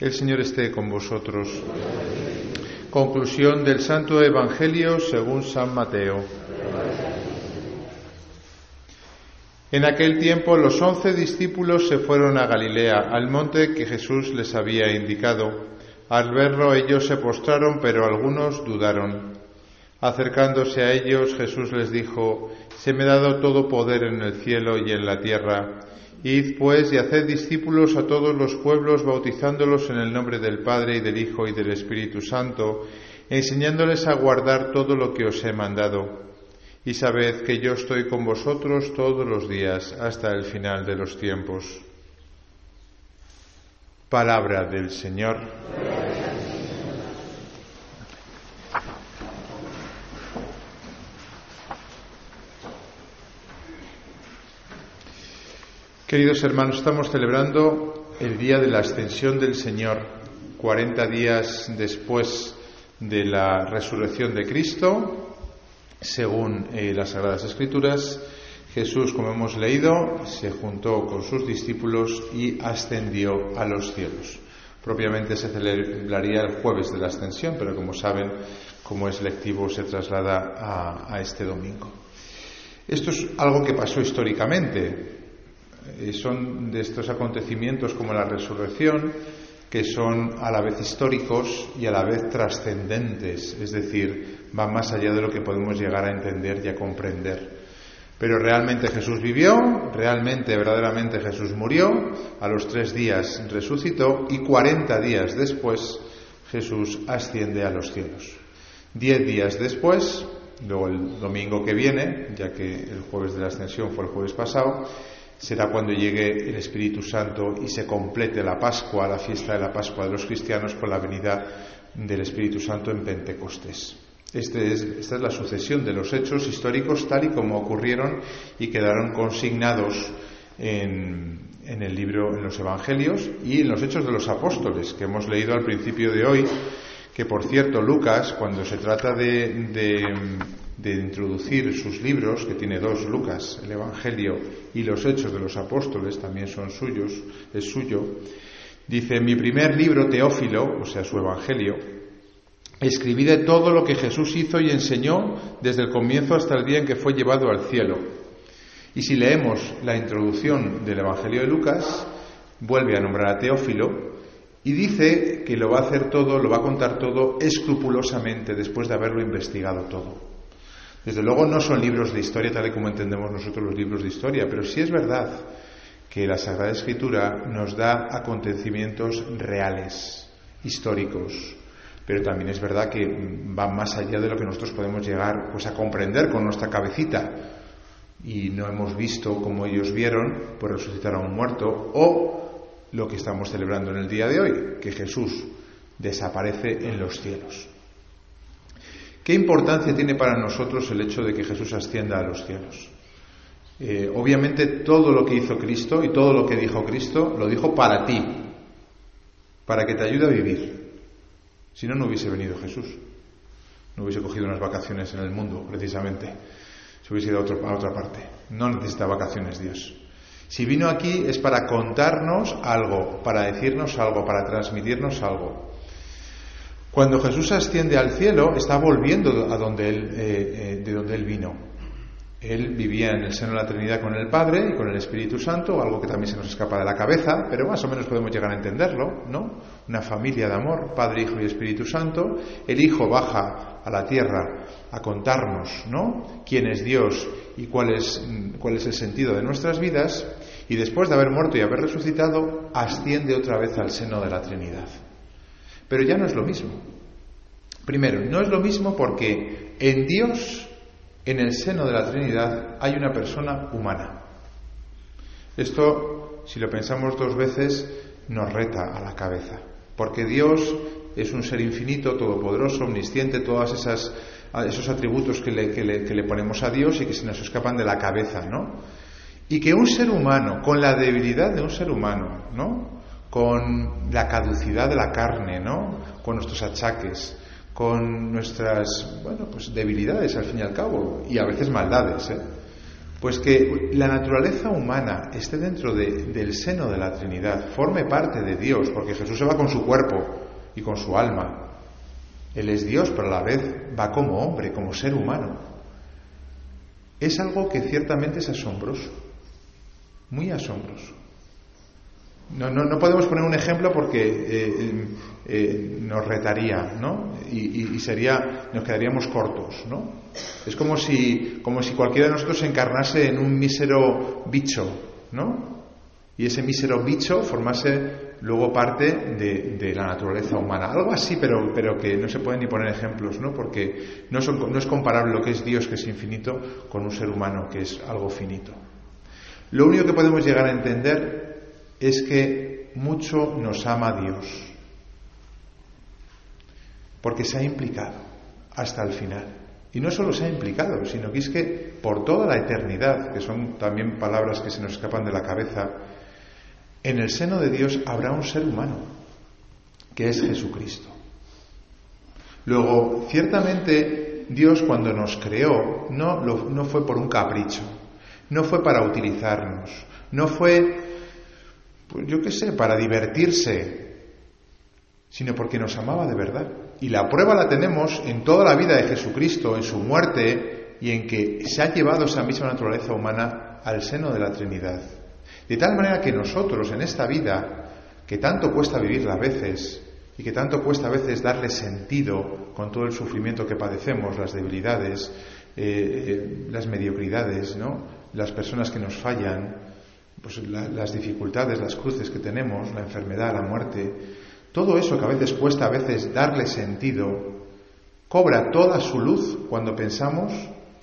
El Señor esté con vosotros. Conclusión del Santo Evangelio según San Mateo. En aquel tiempo los once discípulos se fueron a Galilea, al monte que Jesús les había indicado. Al verlo ellos se postraron, pero algunos dudaron. Acercándose a ellos, Jesús les dijo, Se me ha dado todo poder en el cielo y en la tierra. Id pues y haced discípulos a todos los pueblos, bautizándolos en el nombre del Padre y del Hijo y del Espíritu Santo, enseñándoles a guardar todo lo que os he mandado. Y sabed que yo estoy con vosotros todos los días hasta el final de los tiempos. Palabra del Señor. Queridos hermanos, estamos celebrando el día de la ascensión del Señor, 40 días después de la resurrección de Cristo, según eh, las Sagradas Escrituras. Jesús, como hemos leído, se juntó con sus discípulos y ascendió a los cielos. Propiamente se celebraría el jueves de la ascensión, pero como saben, como es lectivo, se traslada a, a este domingo. Esto es algo que pasó históricamente. Eh, son de estos acontecimientos como la resurrección que son a la vez históricos y a la vez trascendentes, es decir, van más allá de lo que podemos llegar a entender y a comprender. Pero realmente Jesús vivió, realmente, verdaderamente Jesús murió, a los tres días resucitó y cuarenta días después Jesús asciende a los cielos. Diez días después, luego el domingo que viene, ya que el jueves de la ascensión fue el jueves pasado, será cuando llegue el Espíritu Santo y se complete la Pascua, la fiesta de la Pascua de los cristianos, con la venida del Espíritu Santo en Pentecostés. Este es, esta es la sucesión de los hechos históricos tal y como ocurrieron y quedaron consignados en, el libro, en los Evangelios y en los hechos de los apóstoles que hemos leído al principio de hoy, que por cierto Lucas, cuando se trata de de introducir sus libros, que tiene dos, Lucas, el Evangelio y los Hechos de los Apóstoles, también son suyos, es suyo, dice, mi primer libro, Teófilo, o sea, su Evangelio, escribí de todo lo que Jesús hizo y enseñó desde el comienzo hasta el día en que fue llevado al cielo. Y si leemos la introducción del Evangelio de Lucas, vuelve a nombrar a Teófilo y dice que lo va a hacer todo, lo va a contar todo escrupulosamente después de haberlo investigado todo. Desde luego no son libros de historia tal y como entendemos nosotros los libros de historia, pero sí es verdad que la Sagrada Escritura nos da acontecimientos reales, históricos, pero también es verdad que va más allá de lo que nosotros podemos llegar pues, a comprender con nuestra cabecita. Y no hemos visto como ellos vieron, pues resucitar a un muerto, o lo que estamos celebrando en el día de hoy, que Jesús desaparece en los cielos. ¿Qué importancia tiene para nosotros el hecho de que Jesús ascienda a los cielos? Eh, obviamente todo lo que hizo Cristo y todo lo que dijo Cristo lo dijo para ti, para que te ayude a vivir. Si no, no hubiese venido Jesús. No hubiese cogido unas vacaciones en el mundo, precisamente. Se hubiese ido a, a otra parte. No necesita vacaciones Dios. Si vino aquí es para contarnos algo, para decirnos algo, para transmitirnos algo. Cuando Jesús asciende al cielo, está volviendo a donde él, eh, eh, de donde él vino. Él vivía en el seno de la Trinidad con el Padre y con el Espíritu Santo, algo que también se nos escapa de la cabeza, pero más o menos podemos llegar a entenderlo, ¿no? Una familia de amor, Padre, Hijo y Espíritu Santo. El Hijo baja a la tierra a contarnos, ¿no? Quién es Dios y cuál es, cuál es el sentido de nuestras vidas. Y después de haber muerto y haber resucitado, asciende otra vez al seno de la Trinidad. Pero ya no es lo mismo. Primero, no es lo mismo porque en Dios, en el seno de la Trinidad, hay una persona humana. Esto, si lo pensamos dos veces, nos reta a la cabeza. Porque Dios es un ser infinito, todopoderoso, omnisciente, todos esos atributos que le, que le ponemos a Dios y que se nos escapan de la cabeza, ¿no? Y que un ser humano, con la debilidad de un ser humano, ¿no? Con la caducidad de la carne, ¿no? Con nuestros achaques, con nuestras, bueno, pues debilidades al fin y al cabo, y a veces maldades, ¿eh? Pues que la naturaleza humana esté dentro del seno de la Trinidad, forme parte de Dios, porque Jesús se va con su cuerpo y con su alma. Él es Dios, pero a la vez va como hombre, como ser humano. Es algo que ciertamente es asombroso, muy asombroso. No, no, podemos poner un ejemplo porque eh, eh, nos retaría, ¿no? Y, sería, nos quedaríamos cortos, ¿no? Es como si, como si cualquiera de nosotros se encarnase en un mísero bicho, ¿no? Y ese mísero bicho formase luego parte de, la naturaleza humana. Algo así, pero, pero que no se pueden ni poner ejemplos, ¿no? Porque no, no es comparable lo que es Dios, que es infinito, con un ser humano, que es algo finito. Lo único que podemos llegar a entender es que mucho nos ama Dios, porque se ha implicado hasta el final. Y no solo se ha implicado, sino que es que por toda la eternidad, que son también palabras que se nos escapan de la cabeza, en el seno de Dios habrá un ser humano, que es Jesucristo. Luego, ciertamente, Dios cuando nos creó no, no fue por un capricho, no fue para utilizarnos, no fue pues yo qué sé, para divertirse, sino porque nos amaba de verdad. Y la prueba la tenemos en toda la vida de Jesucristo, en su muerte y en que se ha llevado esa misma naturaleza humana al seno de la Trinidad. De tal manera que nosotros en esta vida, que tanto cuesta vivirla a veces, y que tanto cuesta a veces darle sentido con todo el sufrimiento que padecemos, las debilidades, eh, eh, las mediocridades, ¿no? las personas que nos fallan, pues las dificultades, las cruces que tenemos, la enfermedad, la muerte, todo eso que a veces cuesta a veces darle sentido, cobra toda su luz cuando pensamos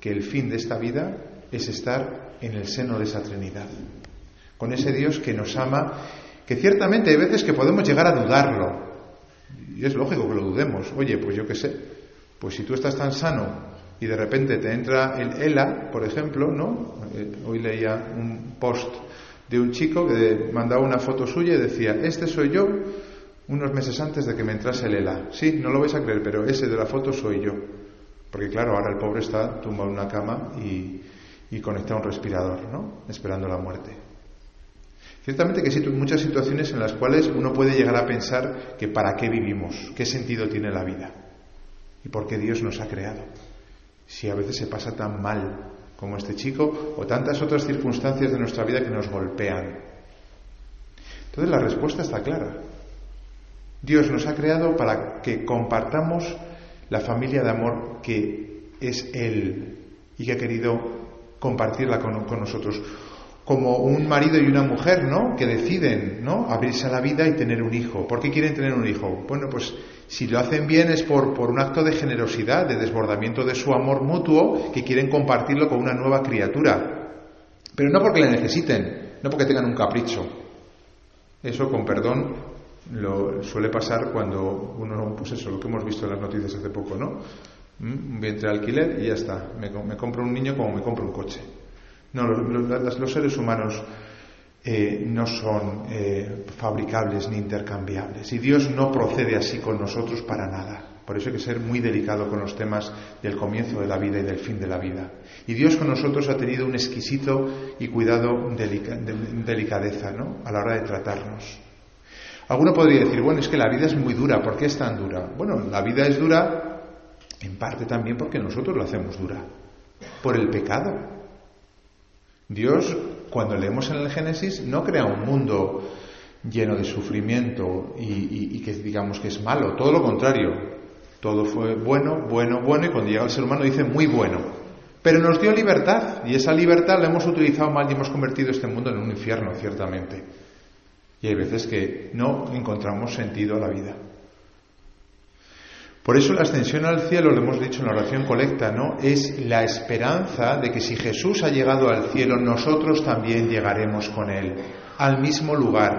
que el fin de esta vida es estar en el seno de esa Trinidad, con ese Dios que nos ama, que ciertamente hay veces que podemos llegar a dudarlo, y es lógico que lo dudemos, oye, pues yo qué sé, pues si tú estás tan sano y de repente te entra el ELA, por ejemplo, ¿no? Eh, hoy leía un post de un chico que mandaba una foto suya y decía, este soy yo unos meses antes de que me entrase el ELA. Sí, no lo vais a creer, pero ese de la foto soy yo. Porque claro, ahora el pobre está tumbado en una cama y, y conectado a un respirador, ¿no? Esperando la muerte. Ciertamente que hay muchas situaciones en las cuales uno puede llegar a pensar que para qué vivimos, qué sentido tiene la vida y por qué Dios nos ha creado. Si a veces se pasa tan mal como este chico, o tantas otras circunstancias de nuestra vida que nos golpean. Entonces la respuesta está clara. Dios nos ha creado para que compartamos la familia de amor que es Él y que ha querido compartirla con, con nosotros como un marido y una mujer, ¿no? Que deciden, ¿no? Abrirse a la vida y tener un hijo. ¿Por qué quieren tener un hijo? Bueno, pues si lo hacen bien es por, por un acto de generosidad, de desbordamiento de su amor mutuo, que quieren compartirlo con una nueva criatura. Pero no porque le necesiten, no porque tengan un capricho. Eso, con perdón, lo suele pasar cuando uno, pues eso, lo que hemos visto en las noticias hace poco, ¿no? ¿Mm? Un vientre de alquiler y ya está. Me, me compro un niño como me compro un coche. No, los, seres humanos eh, no son eh, fabricables ni intercambiables. Y Dios no procede así con nosotros para nada. Por eso hay que ser muy delicado con los temas del comienzo de la vida y del fin de la vida. Y Dios con nosotros ha tenido un exquisito y cuidado delicadeza ¿no? a la hora de tratarnos. Alguno podría decir, bueno, es que la vida es muy dura, ¿por qué es tan dura? Bueno, la vida es dura en parte también porque nosotros lo hacemos dura, por el pecado. Dios, cuando leemos en el Génesis, no crea un mundo lleno de sufrimiento y, que digamos que es malo, todo lo contrario. Todo fue bueno, bueno, bueno y cuando llega el ser humano dice muy bueno. Pero nos dio libertad y esa libertad la hemos utilizado mal y hemos convertido este mundo en un infierno, ciertamente. Y hay veces que no encontramos sentido a la vida. Por eso la ascensión al cielo, lo hemos dicho en la oración colecta, ¿no? Es la esperanza de que si Jesús ha llegado al cielo, nosotros también llegaremos con Él, al mismo lugar.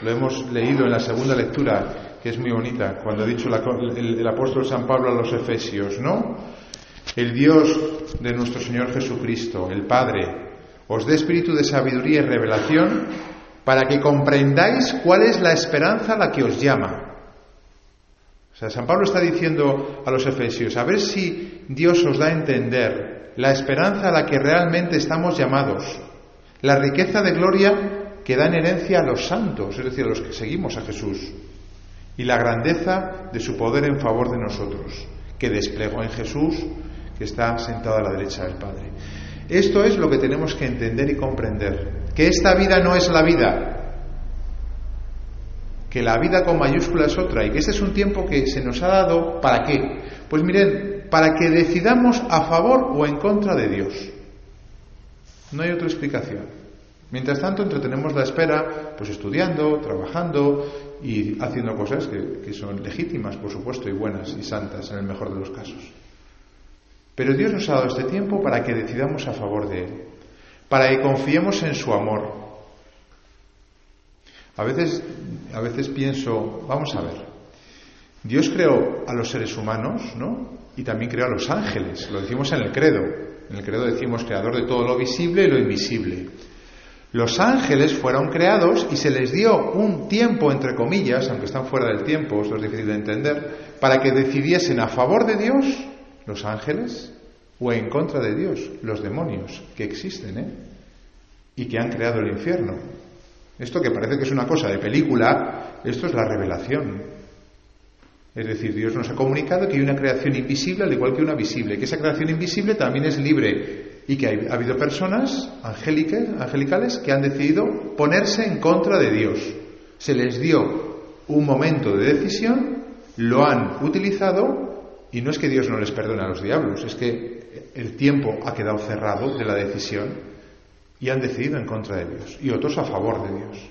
Lo hemos leído en la segunda lectura, que es muy bonita, cuando ha dicho el, apóstol San Pablo a los Efesios, ¿no? El Dios de nuestro Señor Jesucristo, el Padre, os dé espíritu de sabiduría y revelación para que comprendáis cuál es la esperanza a la que os llama San Pablo está diciendo a los efesios, a ver si Dios os da a entender la esperanza a la que realmente estamos llamados, la riqueza de gloria que da en herencia a los santos, es decir, a los que seguimos a Jesús, y la grandeza de su poder en favor de nosotros, que desplegó en Jesús, que está sentado a la derecha del Padre. Esto es lo que tenemos que entender y comprender, que esta vida no es la vida, que la vida con mayúscula es otra y que este es un tiempo que se nos ha dado para qué? Pues miren, para que decidamos a favor o en contra de Dios. No hay otra explicación. Mientras tanto, entretenemos la espera, pues estudiando, trabajando y haciendo cosas que, que, son legítimas, por supuesto, y buenas y santas en el mejor de los casos. Pero Dios nos ha dado este tiempo para que decidamos a favor de Él, para que confiemos en su amor, a veces, a veces pienso, vamos a ver, Dios creó a los seres humanos, ¿no? Y también creó a los ángeles, lo decimos en el credo. En el credo decimos creador de todo lo visible y lo invisible. Los ángeles fueron creados y se les dio un tiempo, entre comillas, aunque están fuera del tiempo, esto es difícil de entender, para que decidiesen a favor de Dios, los ángeles, o en contra de Dios, los demonios, que existen, ¿eh? Y que han creado el infierno. Esto que parece que es una cosa de película, esto es la revelación. Es decir, Dios nos ha comunicado que hay una creación invisible al igual que una visible, que esa creación invisible también es libre y que ha habido personas angelicales que han decidido ponerse en contra de Dios. Se les dio un momento de decisión, lo han utilizado y no es que Dios no les perdone a los diablos, es que el tiempo ha quedado cerrado de la decisión y han decidido en contra de Dios y otros a favor de Dios.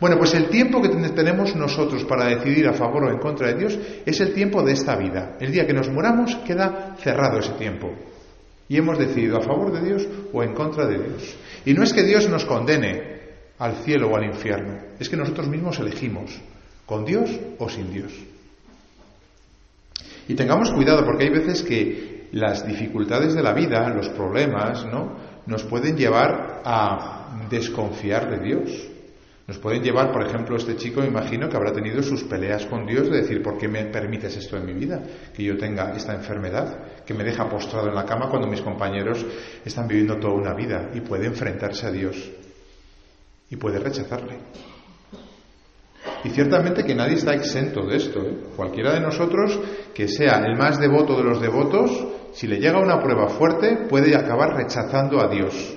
Bueno, pues el tiempo que tenemos nosotros para decidir a favor o en contra de Dios es el tiempo de esta vida. El día que nos muramos queda cerrado ese tiempo. Y hemos decidido a favor de Dios o en contra de Dios. Y no es que Dios nos condene al cielo o al infierno, es que nosotros mismos elegimos, con Dios o sin Dios. Y tengamos cuidado porque hay veces que las dificultades de la vida, los problemas, ¿no? Nos pueden llevar a desconfiar de Dios. Nos pueden llevar, por ejemplo, este chico, imagino que habrá tenido sus peleas con Dios de decir, ¿por qué me permites esto en mi vida? Que yo tenga esta enfermedad, que me deja postrado en la cama cuando mis compañeros están viviendo toda una vida y puede enfrentarse a Dios y puede rechazarle. Y ciertamente que nadie está exento de esto. ¿eh? Cualquiera de nosotros que sea el más devoto de los devotos, si le llega una prueba fuerte, puede acabar rechazando a Dios.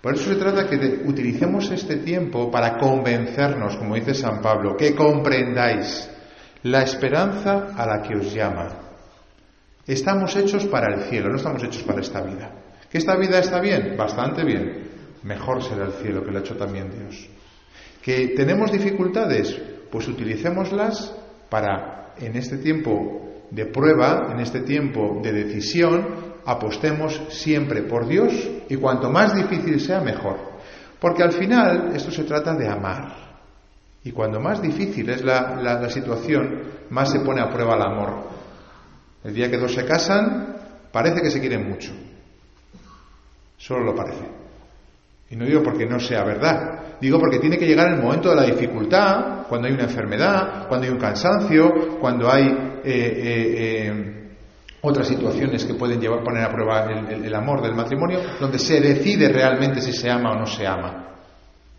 Por eso se trata que utilicemos este tiempo para convencernos, como dice San Pablo, que comprendáis la esperanza a la que os llama. Estamos hechos para el cielo, no estamos hechos para esta vida. ¿Que esta vida está bien? Bastante bien. Mejor será el cielo que lo ha hecho también Dios. ¿Que tenemos dificultades? Pues utilicémoslas para, en este tiempo de prueba, en este tiempo de decisión, apostemos siempre por Dios y cuanto más difícil sea, mejor. Porque al final esto se trata de amar. Y cuando más difícil es la, situación, más se pone a prueba el amor. El día que dos se casan, parece que se quieren mucho. Solo lo parece. Y no digo porque no sea verdad, digo porque tiene que llegar el momento de la dificultad, cuando hay una enfermedad, cuando hay un cansancio, cuando hay eh, eh, eh, otras situaciones que pueden llevar, poner a prueba el, amor del matrimonio, donde se decide realmente si se ama o no se ama.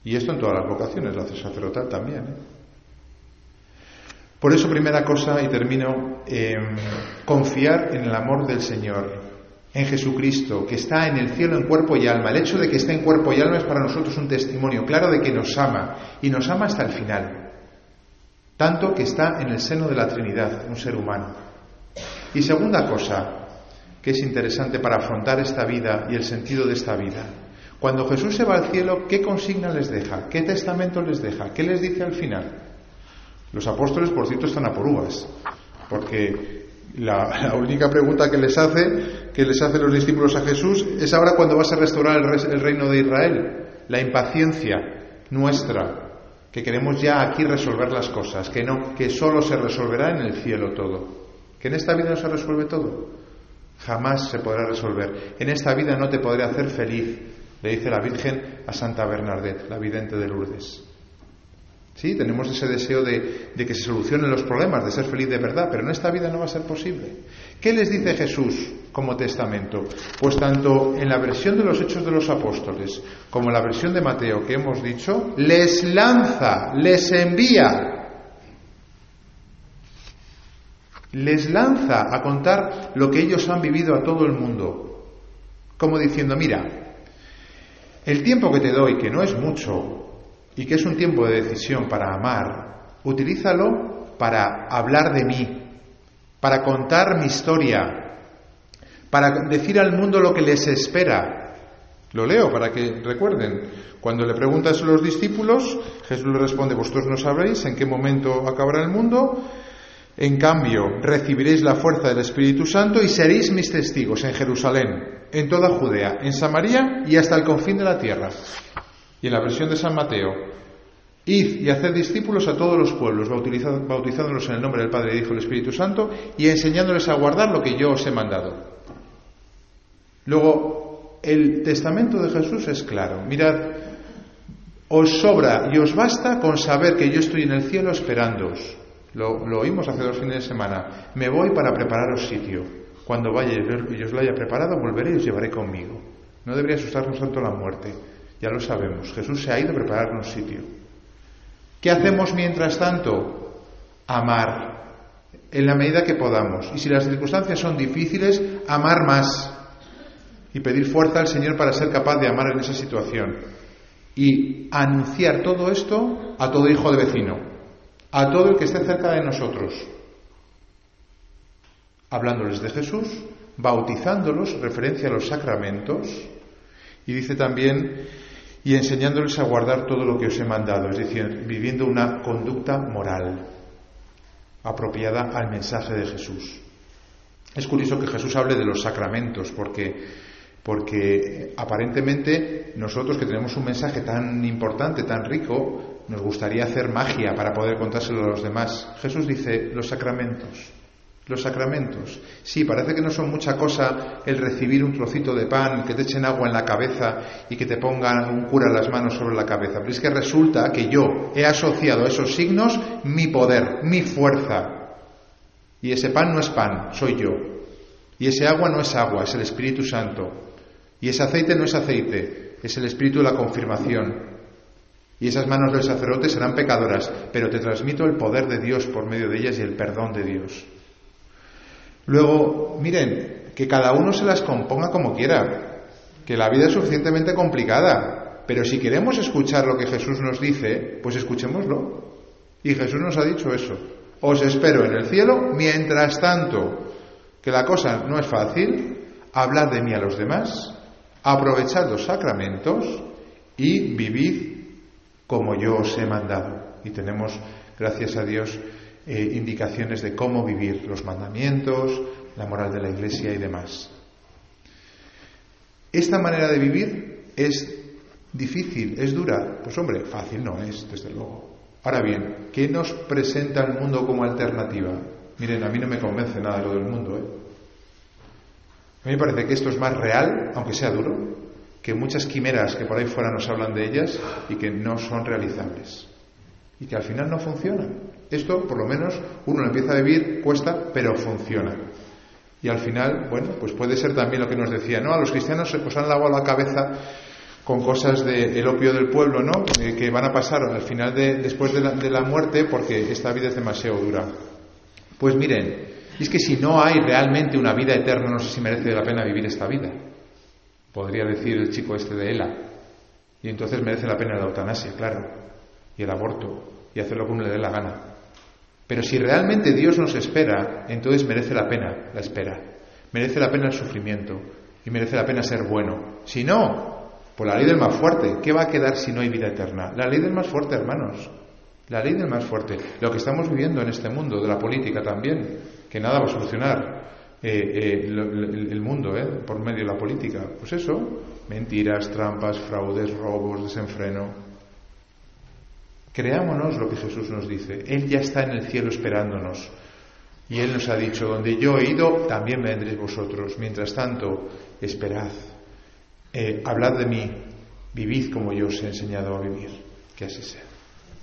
Y esto en todas las vocaciones, la sacerdotal también. Por eso, primera cosa, y termino, confiar en el amor del Señor en Jesucristo, que está en el cielo en cuerpo y alma. El hecho de que esté en cuerpo y alma es para nosotros un testimonio claro de que nos ama y nos ama hasta el final. Tanto que está en el seno de la Trinidad, un ser humano. Y segunda cosa, que es interesante para afrontar esta vida y el sentido de esta vida. Cuando Jesús se va al cielo, ¿qué consigna les deja? ¿Qué testamento les deja? ¿Qué les dice al final? Los apóstoles, por cierto, están a por porque la, única pregunta que les hace, que les hacen los discípulos a Jesús, es ahora cuando vas a restaurar el, reino de Israel. La impaciencia nuestra, que queremos ya aquí resolver las cosas, que no, que solo se resolverá en el cielo todo. Que en esta vida no se resuelve todo. Jamás se podrá resolver. En esta vida no te podré hacer feliz, le dice la Virgen a Santa Bernadette, la vidente de Lourdes. Sí, tenemos ese deseo de, que se solucionen los problemas, de ser feliz de verdad, pero en esta vida no va a ser posible. ¿Qué les dice Jesús como testamento? Pues tanto en la versión de los Hechos de los Apóstoles como en la versión de Mateo que hemos dicho, les lanza, les envía, les lanza a contar lo que ellos han vivido a todo el mundo, como diciendo, mira, el tiempo que te doy, que no es mucho, y que es un tiempo de decisión para amar, utilízalo para hablar de mí, para contar mi historia, para decir al mundo lo que les espera. Lo leo para que recuerden. Cuando le preguntan a los discípulos, Jesús le responde, vosotros no sabréis en qué momento acabará el mundo, en cambio, recibiréis la fuerza del Espíritu Santo y seréis mis testigos en Jerusalén, en toda Judea, en Samaria y hasta el confín de la tierra. Y en la versión de San Mateo, id y haced discípulos a todos los pueblos, bautizándolos en el nombre del Padre, y Hijo y del Espíritu Santo, y enseñándoles a guardar lo que yo os he mandado. Luego, el testamento de Jesús es claro. Mirad, os sobra y os basta con saber que yo estoy en el cielo esperándoos lo, oímos hace dos fines de semana. Me voy para prepararos sitio. Cuando vaya y os lo haya preparado, volveré y os llevaré conmigo. No debería asustarnos tanto la muerte. Ya lo sabemos. Jesús se ha ido a prepararnos sitio. ¿Qué hacemos mientras tanto? Amar en la medida que podamos. Y si las circunstancias son difíciles, amar más. Y pedir fuerza al Señor para ser capaz de amar en esa situación. Y anunciar todo esto a todo hijo de vecino a todo el que esté cerca de nosotros, hablándoles de Jesús, bautizándolos, referencia a los sacramentos, y dice también, y enseñándoles a guardar todo lo que os he mandado, es decir, viviendo una conducta moral apropiada al mensaje de Jesús. Es curioso que Jesús hable de los sacramentos, porque, porque aparentemente nosotros que tenemos un mensaje tan importante, tan rico, nos gustaría hacer magia para poder contárselo a los demás. Jesús dice los sacramentos. Los sacramentos. Sí, parece que no son mucha cosa el recibir un trocito de pan, que te echen agua en la cabeza y que te pongan un cura las manos sobre la cabeza. Pero es que resulta que yo he asociado a esos signos mi poder, mi fuerza. Y ese pan no es pan, soy yo. Y ese agua no es agua, es el Espíritu Santo. Y ese aceite no es aceite, es el Espíritu de la confirmación. Y esas manos del sacerdote serán pecadoras, pero te transmito el poder de Dios por medio de ellas y el perdón de Dios. Luego, miren, que cada uno se las componga como quiera, que la vida es suficientemente complicada, pero si queremos escuchar lo que Jesús nos dice, pues escuchémoslo. Y Jesús nos ha dicho eso. Os espero en el cielo, mientras tanto, que la cosa no es fácil, hablad de mí a los demás, aprovechad los sacramentos y vivid como yo os he mandado. Y tenemos, gracias a Dios, eh, indicaciones de cómo vivir los mandamientos, la moral de la Iglesia y demás. Esta manera de vivir es difícil, es dura. Pues hombre, fácil no es, desde luego. Ahora bien, ¿qué nos presenta el mundo como alternativa? Miren, a mí no me convence nada lo del mundo. ¿eh? A mí me parece que esto es más real, aunque sea duro, que muchas quimeras que por ahí fuera nos hablan de ellas y que no son realizables y que al final no funcionan. Esto, por lo menos, uno lo empieza a vivir, cuesta, pero funciona. Y al final, bueno, pues puede ser también lo que nos decía, ¿no? A los cristianos se os han lavado la cabeza con cosas del opio del pueblo, ¿no? Eh, que van a pasar al final de, después de la, de la muerte porque esta vida es demasiado dura. Pues miren, es que si no hay realmente una vida eterna, no sé si merece la pena vivir esta vida podría decir el chico este de ELA. Y entonces merece la pena la eutanasia, claro, y el aborto, y hacer lo que uno le dé la gana. Pero si realmente Dios nos espera, entonces merece la pena la espera, merece la pena el sufrimiento, y merece la pena ser bueno. Si no, por la ley del más fuerte, ¿qué va a quedar si no hay vida eterna? La ley del más fuerte, hermanos. La ley del más fuerte. Lo que estamos viviendo en este mundo, de la política también, que nada va a solucionar. Eh, eh, el, mundo eh, por medio de la política. Pues eso, mentiras, trampas, fraudes, robos, desenfreno. Creámonos lo que Jesús nos dice. Él ya está en el cielo esperándonos. Y Él nos ha dicho, donde yo he ido, también vendréis vosotros. Mientras tanto, esperad. hablad de mí, vivid como yo os he enseñado a vivir. Que así sea.